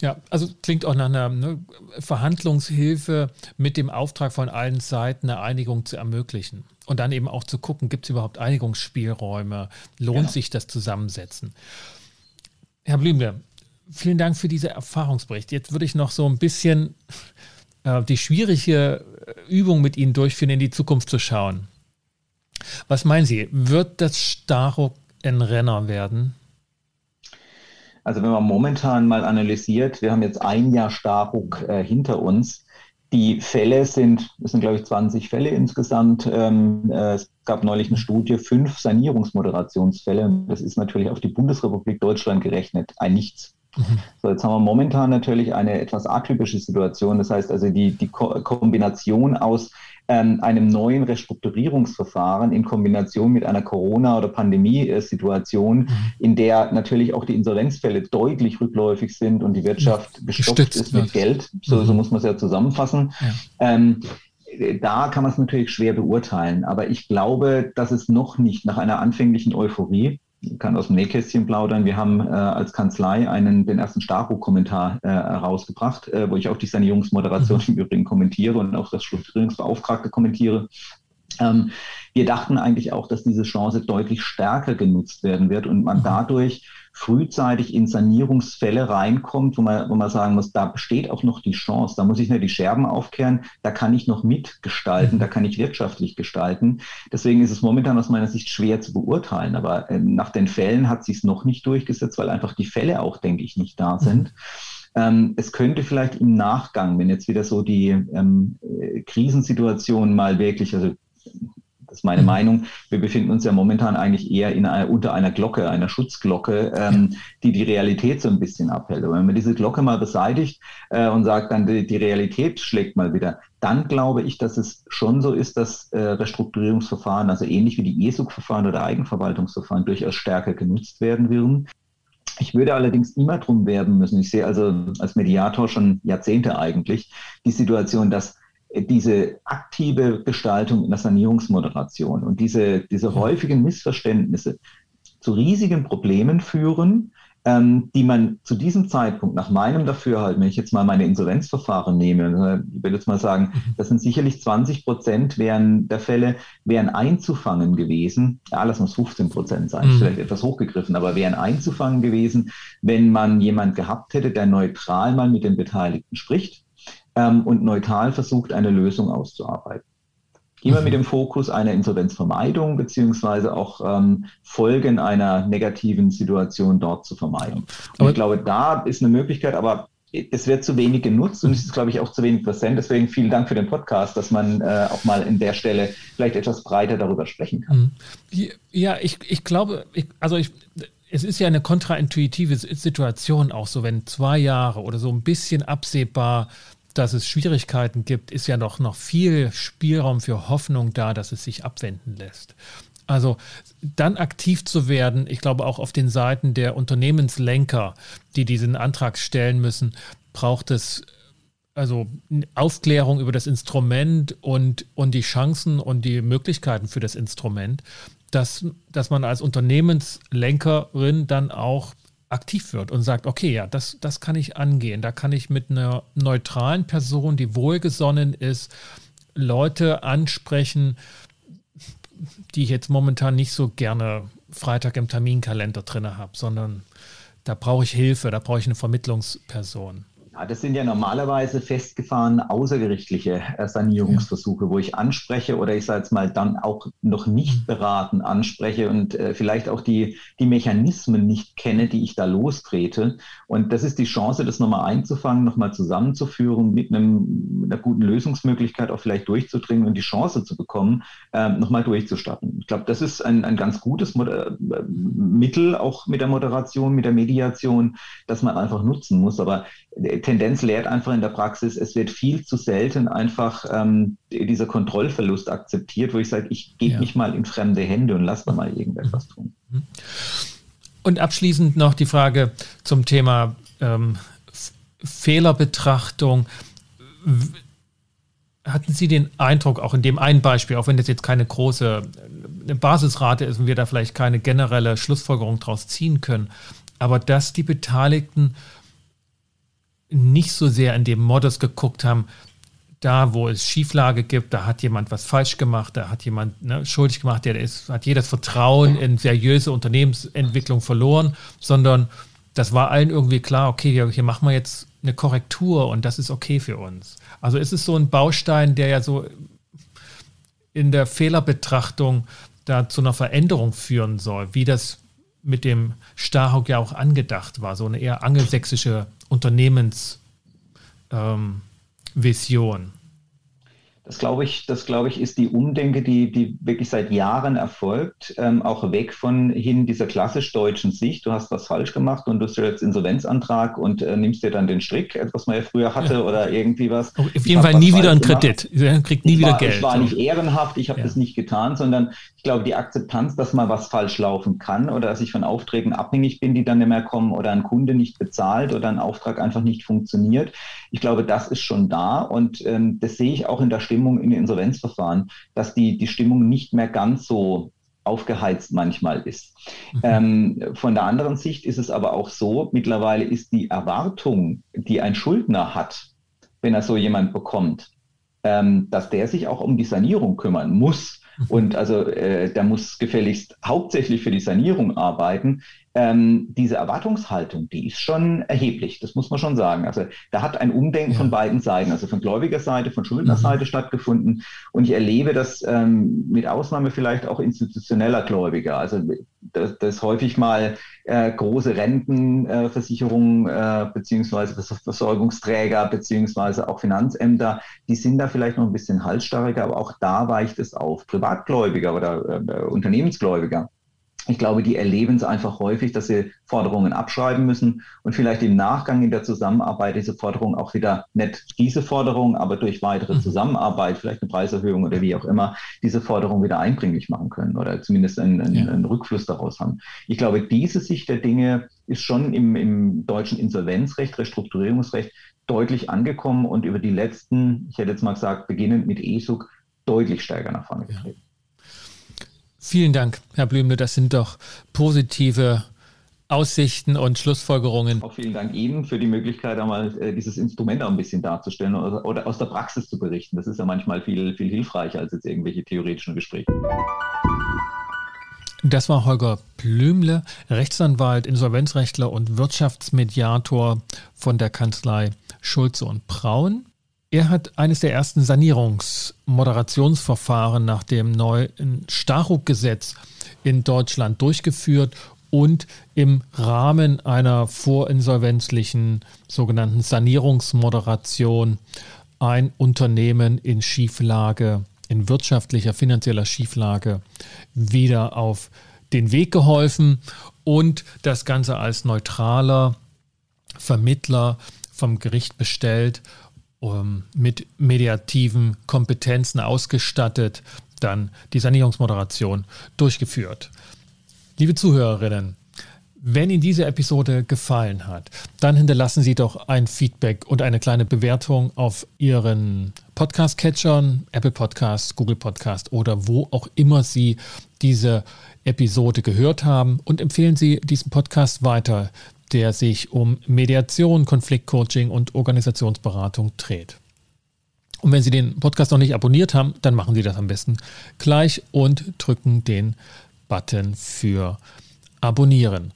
Speaker 2: Ja, also klingt auch nach einer ne, Verhandlungshilfe mit dem Auftrag von allen Seiten eine Einigung zu ermöglichen. Und dann eben auch zu gucken, gibt es überhaupt Einigungsspielräume? Lohnt ja. sich das Zusammensetzen? Herr Blümle, vielen Dank für diese Erfahrungsbericht. Jetzt würde ich noch so ein bisschen äh, die schwierige Übung mit Ihnen durchführen, in die Zukunft zu schauen. Was meinen Sie? Wird das Staro ein Renner werden?
Speaker 1: Also wenn man momentan mal analysiert, wir haben jetzt ein Jahr Starruck äh, hinter uns. Die Fälle sind, es sind glaube ich 20 Fälle insgesamt. Ähm, äh, es gab neulich eine Studie, fünf Sanierungsmoderationsfälle. Das ist natürlich auf die Bundesrepublik Deutschland gerechnet ein Nichts. Mhm. So, jetzt haben wir momentan natürlich eine etwas atypische Situation. Das heißt also die, die Ko Kombination aus ähm, einem neuen Restrukturierungsverfahren in Kombination mit einer Corona- oder Pandemiesituation, mhm. in der natürlich auch die Insolvenzfälle deutlich rückläufig sind und die Wirtschaft gestopft ist mit Geld. So, mhm. so muss man es ja zusammenfassen. Ja. Ähm, da kann man es natürlich schwer beurteilen, aber ich glaube, dass es noch nicht nach einer anfänglichen Euphorie kann aus dem Nähkästchen plaudern. Wir haben äh, als Kanzlei einen, den ersten Staro-Kommentar äh, herausgebracht, äh, wo ich auch die Sanierungsmoderation mhm. im Übrigen kommentiere und auch das Strukturierungsbeauftragte kommentiere. Ähm, wir dachten eigentlich auch, dass diese Chance deutlich stärker genutzt werden wird und man mhm. dadurch frühzeitig in Sanierungsfälle reinkommt, wo man, wo man sagen muss, da besteht auch noch die Chance, da muss ich nicht die Scherben aufkehren, da kann ich noch mitgestalten, mhm. da kann ich wirtschaftlich gestalten. Deswegen ist es momentan aus meiner Sicht schwer zu beurteilen, aber äh, nach den Fällen hat sich es noch nicht durchgesetzt, weil einfach die Fälle auch, denke ich, nicht da sind. Mhm. Ähm, es könnte vielleicht im Nachgang, wenn jetzt wieder so die ähm, äh, Krisensituation mal wirklich, also das ist meine mhm. Meinung. Wir befinden uns ja momentan eigentlich eher in einer, unter einer Glocke, einer Schutzglocke, ähm, die die Realität so ein bisschen abhält. Und wenn man diese Glocke mal beseitigt äh, und sagt, dann die, die, Realität schlägt mal wieder, dann glaube ich, dass es schon so ist, dass äh, Restrukturierungsverfahren, also ähnlich wie die ESUG-Verfahren oder Eigenverwaltungsverfahren, durchaus stärker genutzt werden würden. Ich würde allerdings immer drum werben müssen. Ich sehe also als Mediator schon Jahrzehnte eigentlich die Situation, dass diese aktive Gestaltung in der Sanierungsmoderation und diese, diese häufigen Missverständnisse zu riesigen Problemen führen, ähm, die man zu diesem Zeitpunkt nach meinem Dafürhalten, wenn ich jetzt mal meine Insolvenzverfahren nehme, ich würde jetzt mal sagen, mhm. das sind sicherlich 20 Prozent wären der Fälle wären einzufangen gewesen. Ja, lass uns 15 Prozent sein, mhm. vielleicht etwas hochgegriffen, aber wären einzufangen gewesen, wenn man jemand gehabt hätte, der neutral mal mit den Beteiligten spricht ähm, und neutral versucht, eine Lösung auszuarbeiten. Immer mhm. mit dem Fokus einer Insolvenzvermeidung beziehungsweise auch ähm, Folgen einer negativen Situation dort zu vermeiden. Und ich glaube, da ist eine Möglichkeit, aber es wird zu wenig genutzt und es ist, glaube ich, auch zu wenig präsent. Deswegen vielen Dank für den Podcast, dass man äh, auch mal in der Stelle vielleicht etwas breiter darüber sprechen kann.
Speaker 2: Mhm. Ja, ich, ich glaube, ich, also ich, es ist ja eine kontraintuitive Situation auch so, wenn zwei Jahre oder so ein bisschen absehbar dass es Schwierigkeiten gibt, ist ja noch, noch viel Spielraum für Hoffnung da, dass es sich abwenden lässt. Also dann aktiv zu werden, ich glaube auch auf den Seiten der Unternehmenslenker, die diesen Antrag stellen müssen, braucht es also Aufklärung über das Instrument und, und die Chancen und die Möglichkeiten für das Instrument, dass, dass man als Unternehmenslenkerin dann auch aktiv wird und sagt, okay, ja, das, das kann ich angehen. Da kann ich mit einer neutralen Person, die wohlgesonnen ist, Leute ansprechen, die ich jetzt momentan nicht so gerne Freitag im Terminkalender drin habe, sondern da brauche ich Hilfe, da brauche ich eine Vermittlungsperson.
Speaker 1: Ja, das sind ja normalerweise festgefahrene außergerichtliche äh, Sanierungsversuche, wo ich anspreche oder ich sage jetzt mal dann auch noch nicht beraten anspreche und äh, vielleicht auch die, die Mechanismen nicht kenne, die ich da lostrete. Und das ist die Chance, das nochmal einzufangen, nochmal zusammenzuführen, mit, einem, einer guten Lösungsmöglichkeit auch vielleicht durchzudringen und die Chance zu bekommen, äh, nochmal durchzustatten. Ich glaube, das ist ein, ein ganz gutes Mod Mittel, auch mit der Moderation, mit der Mediation, das man einfach nutzen muss. Aber Tendenz lehrt einfach in der Praxis, es wird viel zu selten einfach ähm, dieser Kontrollverlust akzeptiert, wo ich sage, ich gehe ja. nicht mal in fremde Hände und lasse da mal irgendetwas tun. Mhm.
Speaker 2: Und abschließend noch die Frage zum Thema ähm, Fehlerbetrachtung. Hatten Sie den Eindruck, auch in dem einen Beispiel, auch wenn das jetzt keine große eine Basisrate ist und wir da vielleicht keine generelle Schlussfolgerung daraus ziehen können, aber dass die Beteiligten nicht so sehr in dem Modus geguckt haben, da wo es Schieflage gibt, da hat jemand was falsch gemacht, da hat jemand ne, schuldig gemacht, der ist, hat jedes Vertrauen in seriöse Unternehmensentwicklung verloren, sondern das war allen irgendwie klar, okay, hier, machen wir jetzt eine Korrektur und das ist okay für uns. Also ist es so ein Baustein, der ja so in der Fehlerbetrachtung da zu einer Veränderung führen soll, wie das mit dem Starhawk ja auch angedacht war, so eine eher angelsächsische Unternehmensvision. Ähm,
Speaker 1: das glaube ich, das glaube ich, ist die Umdenke, die, die wirklich seit Jahren erfolgt, ähm, auch weg von hin dieser klassisch deutschen Sicht. Du hast was falsch gemacht und du stellst Insolvenzantrag und äh, nimmst dir dann den Strick, was man ja früher hatte ja. oder irgendwie was.
Speaker 2: Auf jeden Fall nie wieder einen Kredit.
Speaker 1: Du kriegt nie ich wieder war, Geld. Ich war nicht ehrenhaft, ich habe ja. das nicht getan, sondern ich glaube, die Akzeptanz, dass mal was falsch laufen kann oder dass ich von Aufträgen abhängig bin, die dann nicht mehr kommen oder ein Kunde nicht bezahlt oder ein Auftrag einfach nicht funktioniert. Ich glaube, das ist schon da und ähm, das sehe ich auch in der Stimmung in Insolvenzverfahren, dass die, die Stimmung nicht mehr ganz so aufgeheizt manchmal ist. Mhm. Ähm, von der anderen Sicht ist es aber auch so, mittlerweile ist die Erwartung, die ein Schuldner hat, wenn er so jemand bekommt, ähm, dass der sich auch um die Sanierung kümmern muss. Mhm. Und also äh, der muss gefälligst hauptsächlich für die Sanierung arbeiten ähm, diese Erwartungshaltung, die ist schon erheblich, das muss man schon sagen. Also da hat ein Umdenken ja. von beiden Seiten, also von Gläubigerseite, von Schuldnerseite mhm. stattgefunden. Und ich erlebe das ähm, mit Ausnahme vielleicht auch institutioneller Gläubiger. Also das, das häufig mal äh, große Rentenversicherungen äh, äh, beziehungsweise Versorgungsträger beziehungsweise auch Finanzämter, die sind da vielleicht noch ein bisschen halsstarriger, aber auch da weicht es auf. Privatgläubiger oder äh, Unternehmensgläubiger ich glaube, die erleben es einfach häufig, dass sie Forderungen abschreiben müssen und vielleicht im Nachgang in der Zusammenarbeit diese Forderung auch wieder nicht diese Forderung, aber durch weitere mhm. Zusammenarbeit, vielleicht eine Preiserhöhung oder wie auch immer, diese Forderung wieder einbringlich machen können oder zumindest einen, einen, ja. einen Rückfluss daraus haben. Ich glaube, diese Sicht der Dinge ist schon im, im deutschen Insolvenzrecht, Restrukturierungsrecht deutlich angekommen und über die letzten, ich hätte jetzt mal gesagt, beginnend mit ESUG, deutlich stärker nach vorne getreten. Ja.
Speaker 2: Vielen Dank, Herr Blümle. Das sind doch positive Aussichten und Schlussfolgerungen.
Speaker 1: Auch vielen Dank Ihnen für die Möglichkeit, einmal äh, dieses Instrument auch ein bisschen darzustellen oder, oder, aus der Praxis zu berichten. Das ist ja manchmal viel, viel hilfreicher als jetzt irgendwelche theoretischen Gespräche.
Speaker 2: Das war Holger Blümle, Rechtsanwalt, Insolvenzrechtler und Wirtschaftsmediator von der Kanzlei Schulze und Braun. Er hat eines der ersten Sanierungsmoderationsverfahren nach dem neuen Staruk-Gesetz in Deutschland durchgeführt und im Rahmen einer vorinsolvenzlichen sogenannten Sanierungsmoderation ein Unternehmen in Schieflage, in wirtschaftlicher, finanzieller Schieflage wieder auf den Weg geholfen und das Ganze als neutraler Vermittler vom Gericht bestellt um, mit mediativen Kompetenzen ausgestattet, dann die Sanierungsmoderation durchgeführt. Liebe Zuhörerinnen, wenn Ihnen diese Episode gefallen hat, dann hinterlassen Sie doch ein Feedback und eine kleine Bewertung auf Ihren Podcast-Catchern, Apple Podcast, Google Podcast oder wo auch immer Sie diese Episode gehört haben und empfehlen Sie diesen Podcast weiter der sich um Mediation, Konfliktcoaching und Organisationsberatung dreht. Und wenn Sie den Podcast noch nicht abonniert haben, dann machen Sie das am besten gleich und drücken den Button für Abonnieren.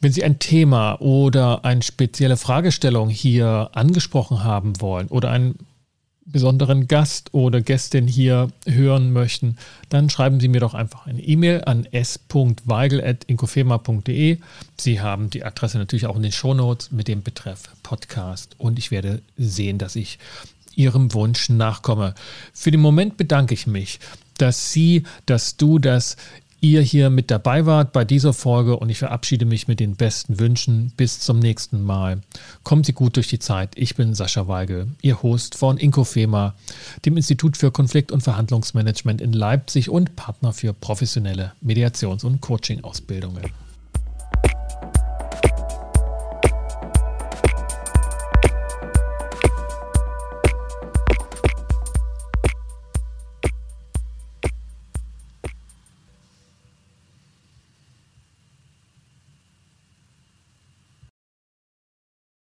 Speaker 2: Wenn Sie ein Thema oder eine spezielle Fragestellung hier angesprochen haben wollen oder einen besonderen Gast oder Gästin hier hören möchten, dann schreiben Sie mir doch einfach eine E-Mail an s.weigel.inkofema.de. Sie haben die Adresse natürlich auch in den Shownotes mit dem Betreff Podcast und ich werde sehen, dass ich Ihrem Wunsch nachkomme. Für den Moment bedanke ich mich, dass Sie, dass du das ihr hier mit dabei wart bei dieser Folge und ich verabschiede mich mit den besten Wünschen. Bis zum nächsten Mal. Kommen Sie gut durch die Zeit. Ich bin Sascha Weigel, Ihr Host von Inkofema, dem Institut für Konflikt- und Verhandlungsmanagement in Leipzig und Partner für professionelle Mediations- und Coaching-Ausbildungen.